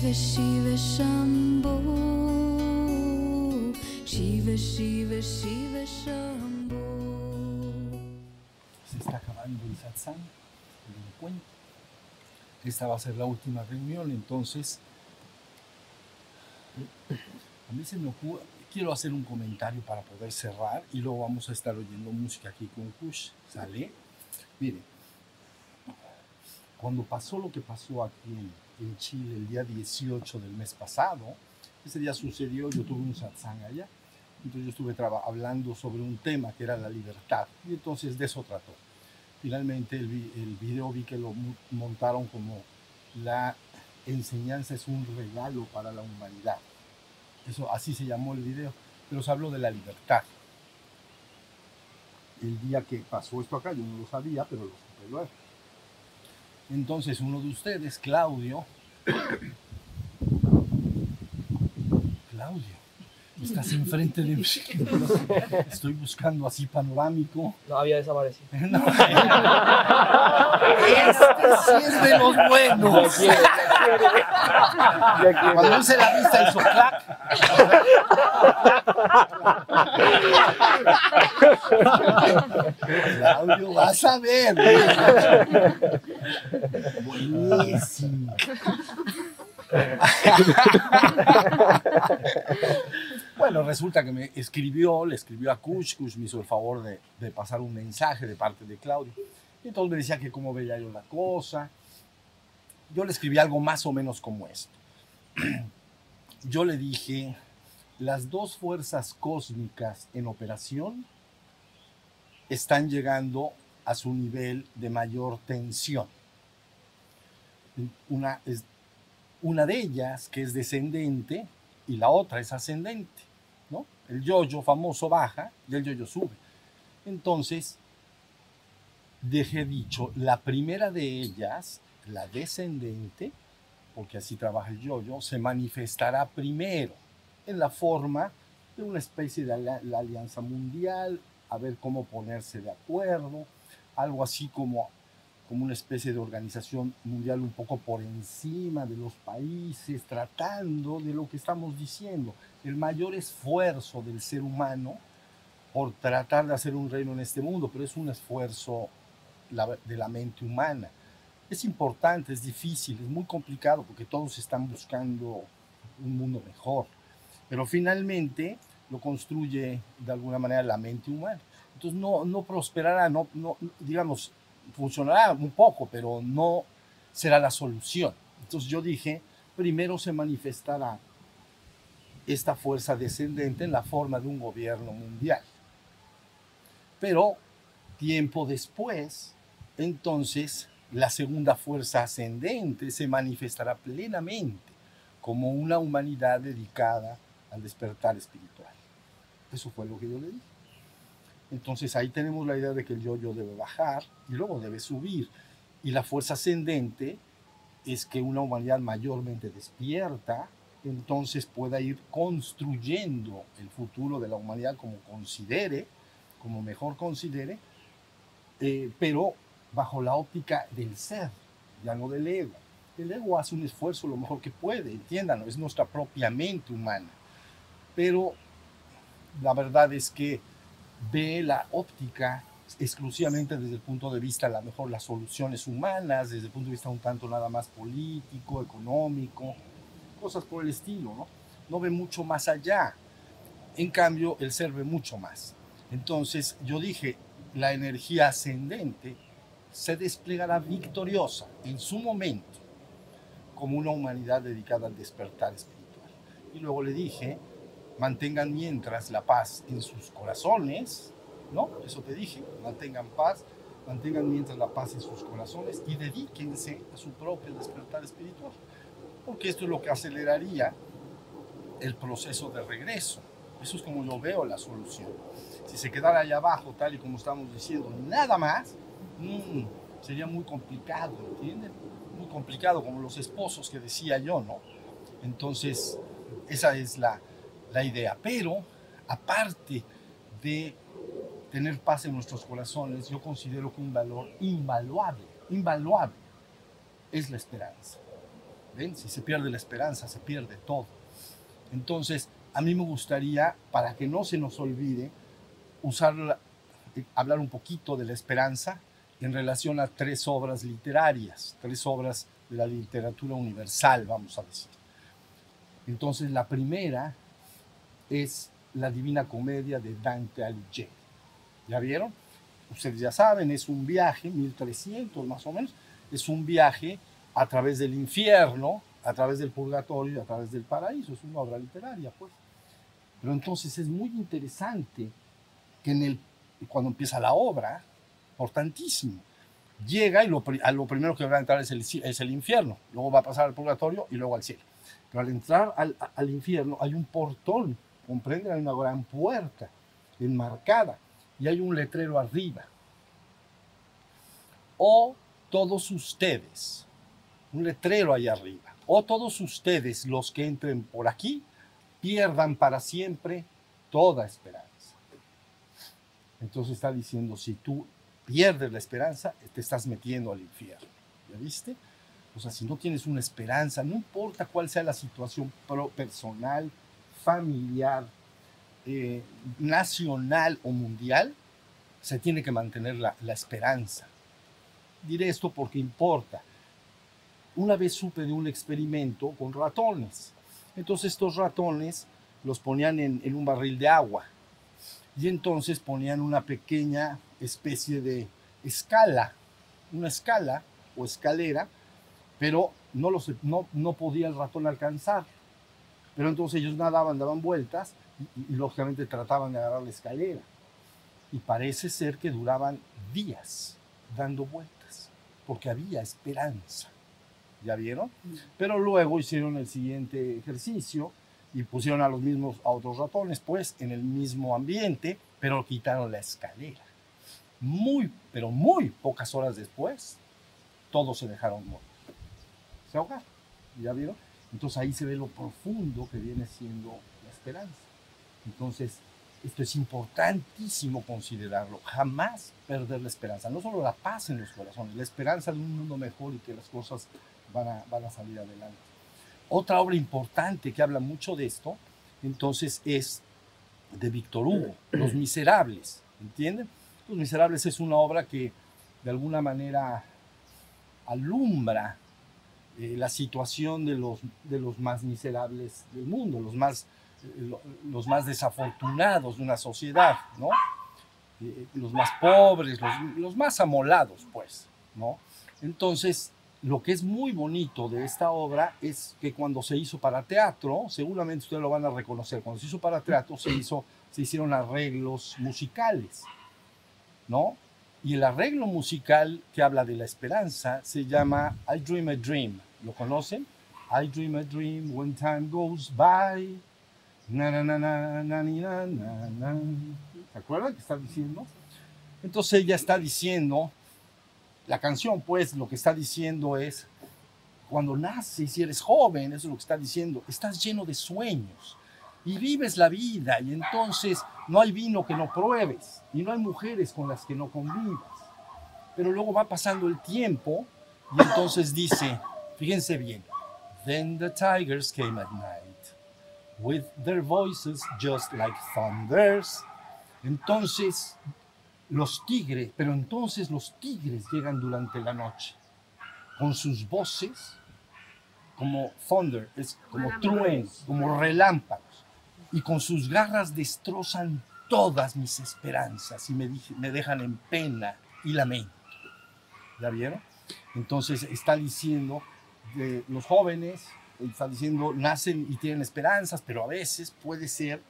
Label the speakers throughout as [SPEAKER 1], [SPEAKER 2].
[SPEAKER 1] Shiva Shiva Shambho Shiva Shiva Shiva Shambho
[SPEAKER 2] Se está acabando el satsang, el encuentro. Esta va a ser la última reunión, entonces a mí se me ocurre, quiero hacer un comentario para poder cerrar y luego vamos a estar oyendo música aquí con Kush, ¿sale? Miren, cuando pasó lo que pasó aquí en, en Chile el día 18 del mes pasado, ese día sucedió, yo tuve un satsang allá, entonces yo estuve hablando sobre un tema que era la libertad y entonces de eso trató. Finalmente el, vi- video vi que lo montaron como la enseñanza es un regalo para la humanidad. Eso así se llamó el video, pero se habló de la libertad. El día que pasó esto acá yo no lo sabía, pero lo supe luego. Entonces uno de ustedes, Claudio, Claudio, estás enfrente de mí. Estoy buscando así panorámico.
[SPEAKER 3] No había desaparecido.
[SPEAKER 2] No. Este sí es de los buenos. Cuando hice la vista hizo clac. Claudio, vas a ver. Buenísimo. Bueno, resulta que me escribió, le escribió a Kush, Kush me hizo el favor de, de pasar un mensaje de parte de Claudio. Y entonces me decía que cómo veía yo la cosa. Yo le escribí algo más o menos como esto. Yo le dije, las dos fuerzas cósmicas en operación están llegando a su nivel de mayor tensión. Una, una de ellas, que es descendente, y la otra es ascendente. ¿no? El yoyo famoso baja y el yoyo sube. Entonces, dejé dicho, la primera de ellas, la descendente, porque así trabaja el yoyo, se manifestará primero en la forma de una especie de la alianza mundial, a ver cómo ponerse de acuerdo, algo así como, como una especie de organización mundial un poco por encima de los países, tratando de lo que estamos diciendo, el mayor esfuerzo del ser humano por tratar de hacer un reino en este mundo, pero es un esfuerzo de la mente humana. Es importante, es difícil, es muy complicado porque todos están buscando un mundo mejor, pero finalmente lo construye de alguna manera la mente humana. Entonces no, prosperará, no, no, digamos, funcionará un poco, pero no será la solución. Entonces yo dije, primero se manifestará esta fuerza descendente en la forma de un gobierno mundial. Pero tiempo después, entonces la segunda fuerza ascendente se manifestará plenamente como una humanidad dedicada al despertar espiritual. Eso fue lo que yo le dije. Entonces ahí tenemos la idea de que el yo-yo debe bajar y luego debe subir. Y la fuerza ascendente es que una humanidad mayormente despierta, entonces pueda ir construyendo el futuro de la humanidad como considere, como mejor considere, eh, pero bajo la óptica del ser, ya no del ego. El ego hace un esfuerzo lo mejor que puede, entiéndanlo, es nuestra propia mente humana. Pero la verdad es que ve la óptica exclusivamente desde el punto de vista, a lo mejor, las soluciones humanas, desde el punto de vista un tanto nada más político, económico, cosas por el estilo, ¿no? No ve mucho más allá. En cambio, el ser ve mucho más. Entonces, yo dije, la energía ascendente se desplegará victoriosa en su momento como una humanidad dedicada al despertar espiritual. Y luego le dije, mantengan mientras la paz en sus corazones, ¿no? Eso te dije, mantengan paz, mantengan mientras la paz en sus corazones y dedíquense a su propio despertar espiritual, porque esto es lo que aceleraría el proceso de regreso. Eso es como yo veo la solución. Si se quedara allá abajo, tal y como estamos diciendo, nada más, mm, sería muy complicado, ¿entienden? Muy complicado, como los esposos que decía yo, ¿no? Entonces, esa es la, la idea. Pero, aparte de tener paz en nuestros corazones, yo considero que un valor invaluable, invaluable, es la esperanza. ¿Ven? Si se pierde la esperanza, se pierde todo. Entonces, a mí me gustaría, para que no se nos olvide, usar, eh, hablar un poquito de la esperanza en relación a tres obras literarias, tres obras de la literatura universal, vamos a decir. Entonces, la primera es la Divina Comedia de Dante Alighieri. ¿Ya vieron? Ustedes ya saben, es un viaje, 1300 más o menos, es un viaje a través del infierno, a través del purgatorio y a través del paraíso. Es una obra literaria, pues. Pero entonces es muy interesante que en el, cuando empieza la obra, importantísimo, llega y lo, a lo primero que va a entrar es el, es el infierno, luego va a pasar al purgatorio y luego al cielo. Pero al entrar al, al infierno hay un portón, comprenden, hay una gran puerta enmarcada y hay un letrero arriba. O todos ustedes, un letrero ahí arriba, o todos ustedes los que entren por aquí pierdan para siempre toda esperanza. Entonces está diciendo, si tú pierdes la esperanza, te estás metiendo al infierno. ¿Ya viste? O sea, si no tienes una esperanza, no importa cuál sea la situación personal, familiar, eh, nacional o mundial, se tiene que mantener la, la esperanza. Diré esto porque importa. Una vez supe de un experimento con ratones. Entonces estos ratones los ponían en, en un barril de agua y entonces ponían una pequeña especie de escala, una escala o escalera, pero no, los, no, no podía el ratón alcanzar. Pero entonces ellos nadaban, daban vueltas y, y, lógicamente trataban de agarrar la escalera. Y parece ser que duraban días dando vueltas, porque había esperanza. ¿Ya vieron? Pero luego hicieron el siguiente ejercicio y pusieron a los mismos, a otros ratones, pues, en el mismo ambiente, pero quitaron la escalera. Muy, pero muy pocas horas después, todos se dejaron morir. Se ahogaron. ¿Ya vieron? Entonces ahí se ve lo profundo que viene siendo la esperanza. Entonces, esto es importantísimo considerarlo. Jamás perder la esperanza. No solo la paz en los corazones, la esperanza de un mundo mejor y que las cosas van a, salir adelante. Otra obra importante que habla mucho de esto, entonces, es de Víctor Hugo, Los Miserables. ¿Entienden? Los Miserables es una obra que de alguna manera alumbra eh, la situación de los, de los más miserables del mundo, los más, eh, los más desafortunados de una sociedad, ¿no? Eh, los más pobres, los, los, más amolados, pues, ¿no? Entonces, lo que es muy bonito de esta obra es que cuando se hizo para teatro, seguramente ustedes lo van a reconocer, cuando se hizo para teatro se, hizo, se hicieron arreglos musicales, ¿no? Y el arreglo musical que habla de la esperanza se llama I Dream a Dream. ¿Lo conocen? I dream a dream when time goes by. Na, na, na, na, na, na, na. ¿Se acuerdan que está diciendo? Entonces ella está diciendo, la canción pues lo que está diciendo es, cuando naces y eres joven, eso es lo que está diciendo, estás lleno de sueños y vives la vida y entonces no hay vino que no pruebes y no hay mujeres con las que no convivas. Pero luego va pasando el tiempo y entonces dice, fíjense bien, then the tigers came at night with their voices just like thunders. Entonces los tigres, pero entonces los tigres llegan durante la noche con sus voces como thunder, es como truenos, como relámpagos y con sus garras destrozan todas mis esperanzas y me, me dejan en pena y lamento. ¿Ya vieron? Entonces está diciendo los jóvenes, está diciendo, nacen y tienen esperanzas, pero a veces puede ser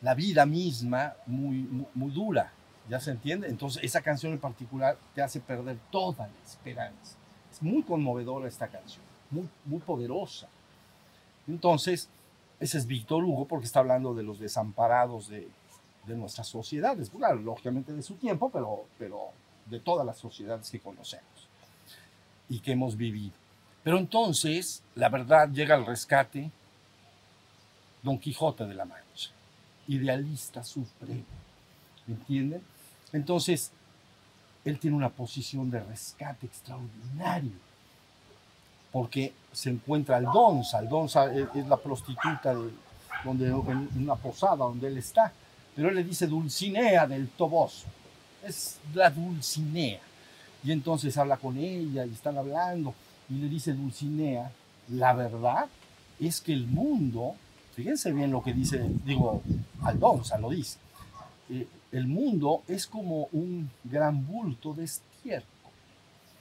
[SPEAKER 2] la vida misma muy, muy, dura. ¿Ya se entiende? Entonces esa canción en particular te hace perder toda la esperanza. Es muy conmovedora esta canción, muy, muy poderosa. Entonces, ese es Víctor Hugo porque está hablando de los desamparados de, de nuestras sociedades, claro, lógicamente de su tiempo, pero, pero de todas las sociedades que conocemos y que hemos vivido. Pero entonces, la verdad, llega al rescate Don Quijote de la Mancha, idealista supremo, ¿entienden? Entonces, él tiene una posición de rescate extraordinario. porque se encuentra Aldonza. Aldonza es la prostituta de, donde, en una posada donde él está. Pero él le dice Dulcinea del Toboso. Es la Dulcinea. Y entonces habla con ella y están hablando. Y le dice Dulcinea, la verdad es que el mundo, fíjense bien lo que dice, digo, Aldonza lo dice, eh, el mundo es como un gran bulto de estiércol.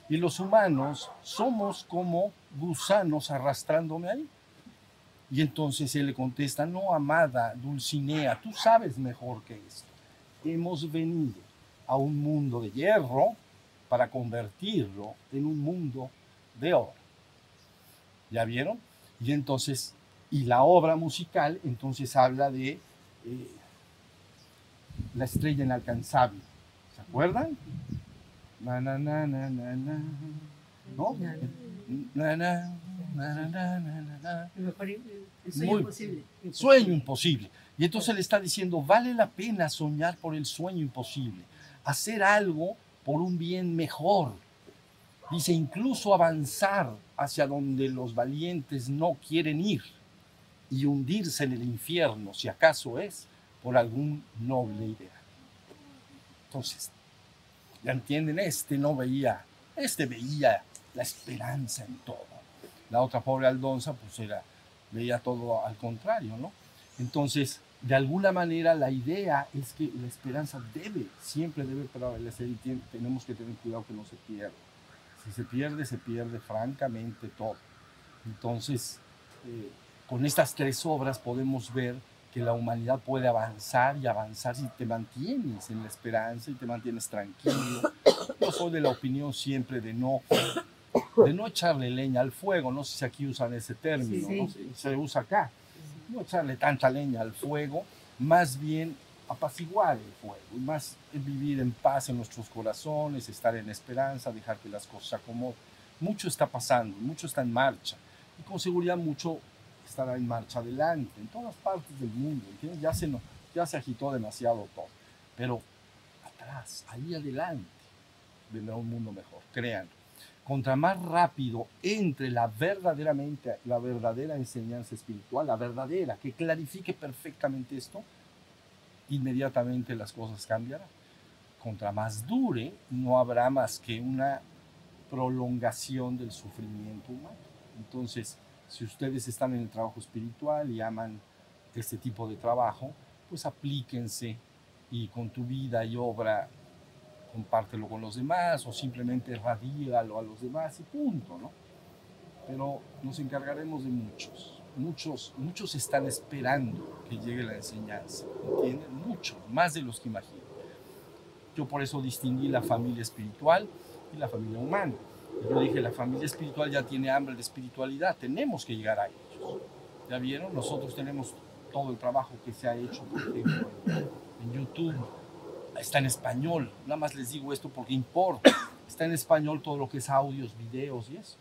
[SPEAKER 2] Y los humanos somos como gusanos arrastrándome ahí. Y entonces él le contesta, no, amada Dulcinea, tú sabes mejor que esto. Hemos venido a un mundo de hierro para convertirlo en un mundo de oro. ¿Ya vieron? Y entonces, y la obra musical entonces habla de eh, la estrella inalcanzable. ¿Se acuerdan? Na, na, na, na, na, na. ¿No? Na, na, na,
[SPEAKER 3] el sueño
[SPEAKER 2] Muy-
[SPEAKER 3] imposible.
[SPEAKER 2] Sueño imposible. Y entonces le está diciendo, vale la pena soñar por el sueño imposible, hacer algo por un bien mejor. Dice, incluso avanzar hacia donde los valientes no quieren ir y hundirse en el infierno, si acaso es, por algún noble idea. Entonces, ya entienden, este no veía, este veía la esperanza en todo. La otra pobre Aldonza, pues era, veía todo al contrario, ¿no? Entonces, de alguna manera la idea es que la esperanza debe, siempre debe prevalecer y tenemos que tener cuidado que no se pierda. Si se pierde, se pierde francamente todo. Entonces, eh, con estas tres obras podemos ver que la humanidad puede avanzar y avanzar si te mantienes en la esperanza y te mantienes tranquilo. Yo soy de la opinión siempre de no, de no echarle leña al fuego. No sé si aquí usan ese término,
[SPEAKER 3] Sí, sí.
[SPEAKER 2] ¿no? Se- se usa acá no echarle tanta leña al fuego, más bien apaciguar el fuego, y más vivir en paz en nuestros corazones, estar en esperanza, dejar que las cosas se acomoden. Mucho está pasando, mucho está en marcha, y con seguridad mucho estará en marcha adelante, en todas partes del mundo. Ya se, ya se agitó demasiado todo, pero atrás, ahí adelante, vendrá un mundo mejor, créanlo contra más rápido entre la verdaderamente la verdadera enseñanza espiritual, la verdadera, que clarifique perfectamente esto, inmediatamente las cosas cambiarán. Contra más dure, no habrá más que una prolongación del sufrimiento humano. Entonces, si ustedes están en el trabajo espiritual y aman este tipo de trabajo, pues aplíquense y con tu vida y obra compártelo con los demás o simplemente radígalo a los demás y punto, ¿no? Pero nos encargaremos de muchos. Muchos, muchos están esperando que llegue la enseñanza, ¿entienden? Muchos, más de los que imaginan. Yo por eso distinguí la familia espiritual y la familia humana. Yo dije, la familia espiritual ya tiene hambre de espiritualidad, tenemos que llegar a ellos. ¿Ya vieron? Nosotros tenemos todo el trabajo que se ha hecho, en YouTube, está en español. Nada más les digo esto porque importa. Está en español todo lo que es audios, videos y eso.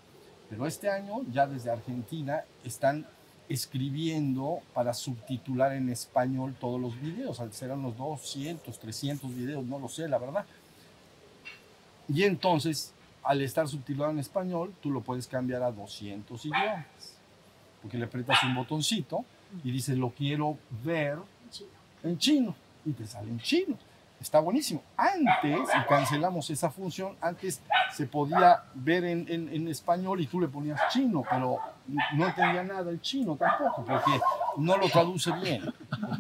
[SPEAKER 2] Pero este año, ya desde Argentina, están escribiendo para subtitular en español todos los videos. Serán unos 200, 300 videos, no lo sé, la verdad. Y entonces, al estar subtitulado en español, tú lo puedes cambiar a 200 idiomas. Porque le aprietas un botoncito y dices, lo quiero ver en chino. Y te sale en chino. Está buenísimo. Antes, y cancelamos esa función, antes se podía ver en, en- en español y tú le ponías chino, pero no entendía nada el chino tampoco, porque no lo traduce bien.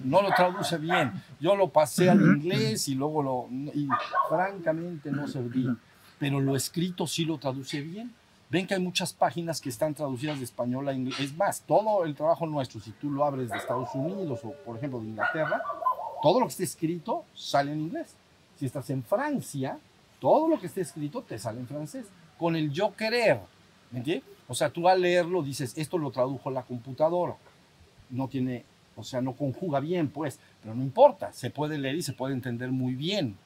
[SPEAKER 2] No lo traduce bien. Yo lo pasé al inglés y luego lo... y francamente no servía. Pero lo escrito sí lo traduce bien. Ven que hay muchas páginas que están traducidas de español a inglés. Es más, todo el trabajo nuestro, si tú lo abres de Estados Unidos o, por ejemplo, de Inglaterra, todo lo que esté escrito sale en inglés. Si estás en Francia, todo lo que esté escrito te sale en francés. Con el yo querer, ¿me entiendes? O sea, tú al leerlo dices, esto lo tradujo la computadora. No tiene, o sea, no conjuga bien, pues, pero no importa, se puede leer y se puede entender muy bien,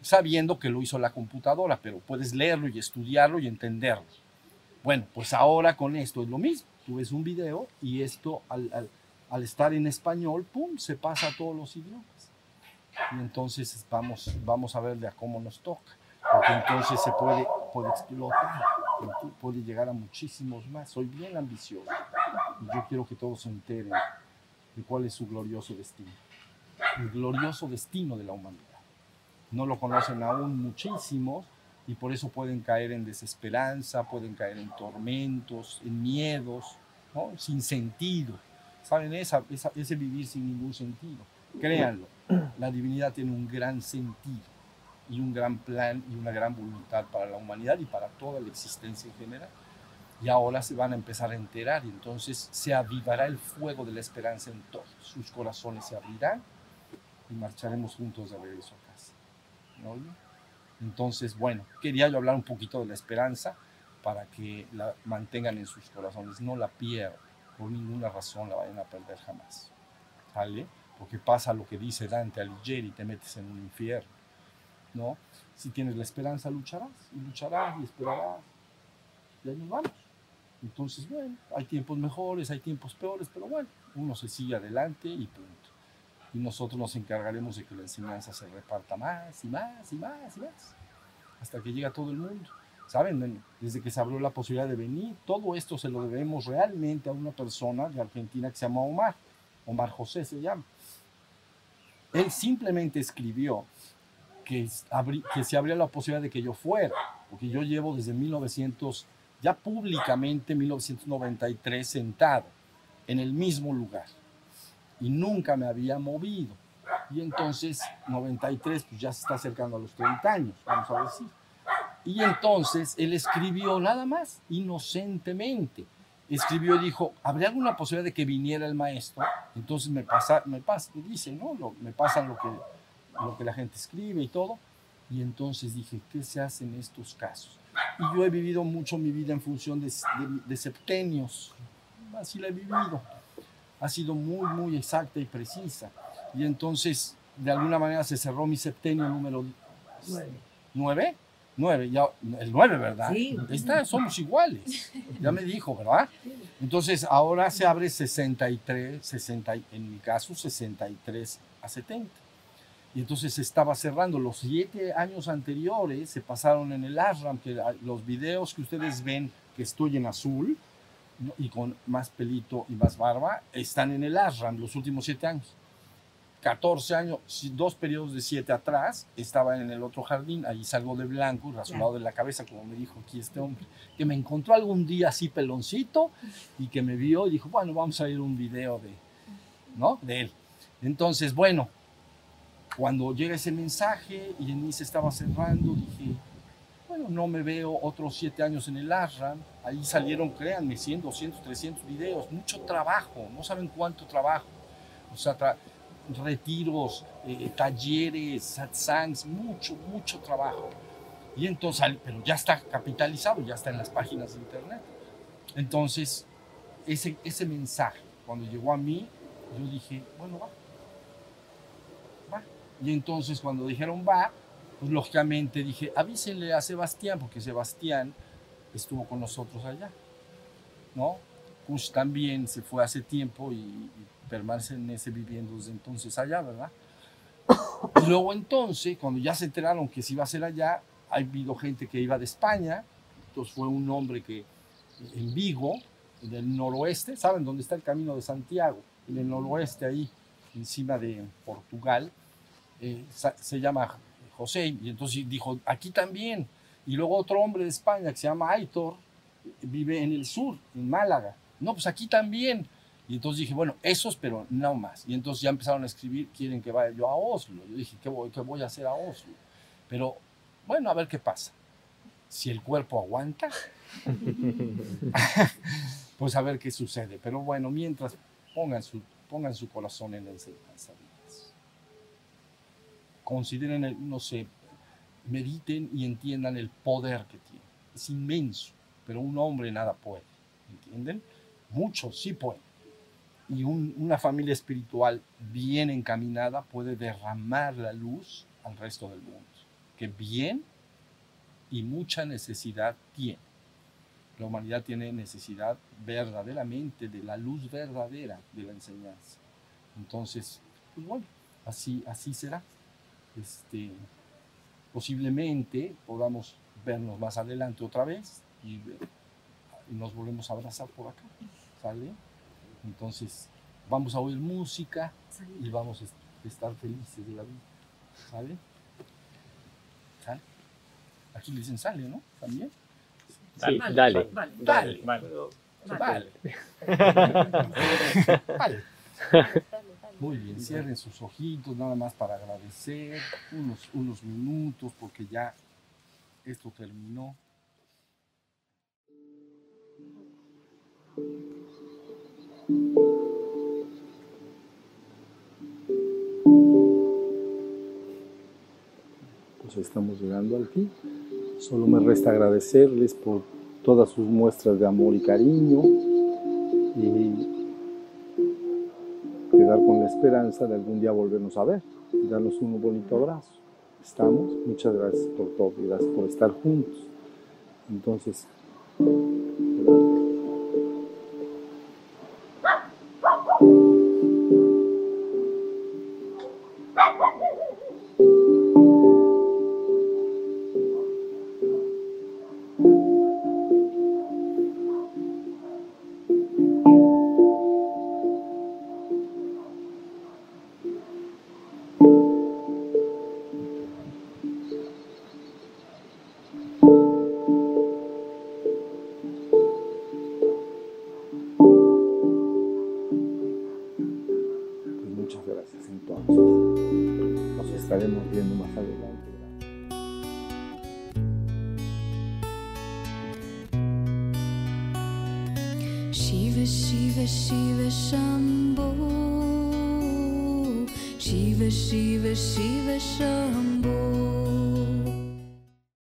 [SPEAKER 2] sabiendo que lo hizo la computadora, pero puedes leerlo y estudiarlo y entenderlo. Bueno, pues ahora con esto es lo mismo. Tú ves un video y esto al, estar en español, ¡pum!, se pasa a todos los idiomas. Y entonces vamos, vamos a ver de a cómo nos toca, porque entonces se puede, puede explotar. Puede llegar a muchísimos más. Soy bien ambicioso yo quiero que todos se enteren de cuál es su glorioso destino. El glorioso destino de la humanidad. No lo conocen aún muchísimos y por eso pueden caer en desesperanza, pueden caer en tormentos, en miedos, ¿no? sin sentido. ¿Saben? Esa- ese vivir sin ningún sentido. Créanlo, la divinidad tiene un gran sentido y un gran plan y una gran voluntad para la humanidad y para toda la existencia en general. Y ahora se van a empezar a enterar y entonces se avivará el fuego de la esperanza en todos. Sus corazones se abrirán y marcharemos juntos de regreso a casa. ¿No? Entonces, bueno, quería yo hablar un poquito de la esperanza para que la mantengan en sus corazones, no la pierdan, por ninguna razón la vayan a perder jamás. ¿Sale? Porque pasa lo que dice Dante Alighieri, te metes en un infierno. ¿No? Si tienes la esperanza, lucharás, y lucharás, y esperarás. Y ahí nos vamos. Entonces, bueno, hay tiempos mejores, hay tiempos peores, pero bueno, uno se sigue adelante y punto. Y nosotros nos encargaremos de que la enseñanza se reparta más y más y más y más, hasta que llegue a todo el mundo. ¿Saben? Desde que se abrió la posibilidad de venir, todo esto se lo debemos realmente a una persona de Argentina que se llama Omar, Omar José se llama. Él simplemente escribió que, se abría la posibilidad de que yo fuera, porque yo llevo desde 1900, ya públicamente 1993 sentado en el mismo lugar y nunca me había movido. Y entonces 93 pues ya se está acercando a los 30 años, vamos a decir. Y entonces él escribió nada más, inocentemente. Escribió y dijo, ¿habría alguna posibilidad de que viniera el maestro? Entonces me pasa, me pasa, dice, ¿no? Lo- me pasan lo que, lo que la gente escribe y todo. Y entonces dije, ¿qué se hace en estos casos? Y yo he vivido mucho mi vida en función de, de, de septenios. Así la he vivido. Ha sido muy, muy exacta y precisa. Y entonces, de alguna manera, se cerró mi septenio número
[SPEAKER 3] Nueve.
[SPEAKER 2] ¿Nueve? Nueve, ya, el nueve, ¿verdad?
[SPEAKER 3] Sí.
[SPEAKER 2] Está, somos iguales. Ya me dijo, ¿verdad? Entonces, ahora se abre 63, 60, y- en mi caso, 63 a 70. Y entonces se estaba cerrando. Los siete años anteriores se pasaron en el ashram, que los videos que ustedes ven que estoy en azul y con más pelito y más barba, están en el ashram los últimos siete años. 14 años, dos periodos de siete atrás, estaba en el otro jardín, ahí salgo de blanco, rasurado de la cabeza, como me dijo aquí este hombre, que me encontró algún día así peloncito y que me vio y dijo, bueno, vamos a ir un video de, ¿no? de él. Entonces, bueno, cuando llega ese mensaje y en mí se estaba cerrando, dije, bueno, no me veo otros siete años en el ashram, ahí salieron, créanme, 100, 200, 300 videos, mucho trabajo, no saben cuánto trabajo. O sea, tra- retiros, eh, talleres, satsangs, mucho, mucho trabajo. Y entonces, pero ya está capitalizado, ya está en las páginas de internet. Entonces, ese, ese mensaje, cuando llegó a mí, yo dije, bueno, va. Y entonces cuando dijeron va, pues lógicamente dije, avísenle a Sebastián, porque Sebastián estuvo con nosotros allá, ¿no? Kush también se fue hace tiempo y, y permanece viviendo desde entonces allá, ¿verdad? Y luego entonces, cuando ya se enteraron que se iba a hacer allá, ha habido gente que iba de España, entonces fue un hombre que en Vigo, en el noroeste, ¿saben dónde está el camino de Santiago? En el noroeste, ahí, encima de Portugal, eh, se llama José, y entonces dijo, aquí también. Y luego otro hombre de España que se llama Aitor, vive en el sur, en Málaga. No, pues aquí también. Y entonces dije, bueno, esos, pero no más. Y entonces ya empezaron a escribir, quieren que vaya yo a Oslo. Yo dije, ¿qué voy, qué voy a hacer a Oslo? Pero bueno, a ver qué pasa. Si el cuerpo aguanta, pues a ver qué sucede. Pero bueno, mientras pongan su, pongan su corazón en la enseñanza. Consideren, el, no sé, mediten y entiendan el poder que tiene. Es inmenso, pero un hombre nada puede. ¿Entienden? Muchos sí pueden. Y un- una familia espiritual bien encaminada puede derramar la luz al resto del mundo. Que bien y mucha necesidad tiene. La humanidad tiene necesidad verdaderamente de la luz verdadera de la enseñanza. Entonces, pues bueno, así, así será. Este, posiblemente podamos vernos más adelante otra vez, y, y nos volvemos a abrazar por acá, ¿sale? Entonces, vamos a oír música y vamos a estar felices de la vida, ¿sale? ¿Sale? Aquí le dicen sale, ¿no? También.
[SPEAKER 3] Sí, dale. Dale.
[SPEAKER 2] Vale.
[SPEAKER 4] Vale.
[SPEAKER 2] Vale. Muy bien, cierren sus ojitos nada más para agradecer unos, unos minutos porque ya esto terminó. Pues estamos llegando al fin. Solo me resta agradecerles por todas sus muestras de amor y cariño y quedar con la esperanza de algún día volvernos a ver y darnos un bonito abrazo. Estamos, muchas gracias por todo y gracias por estar juntos. Entonces,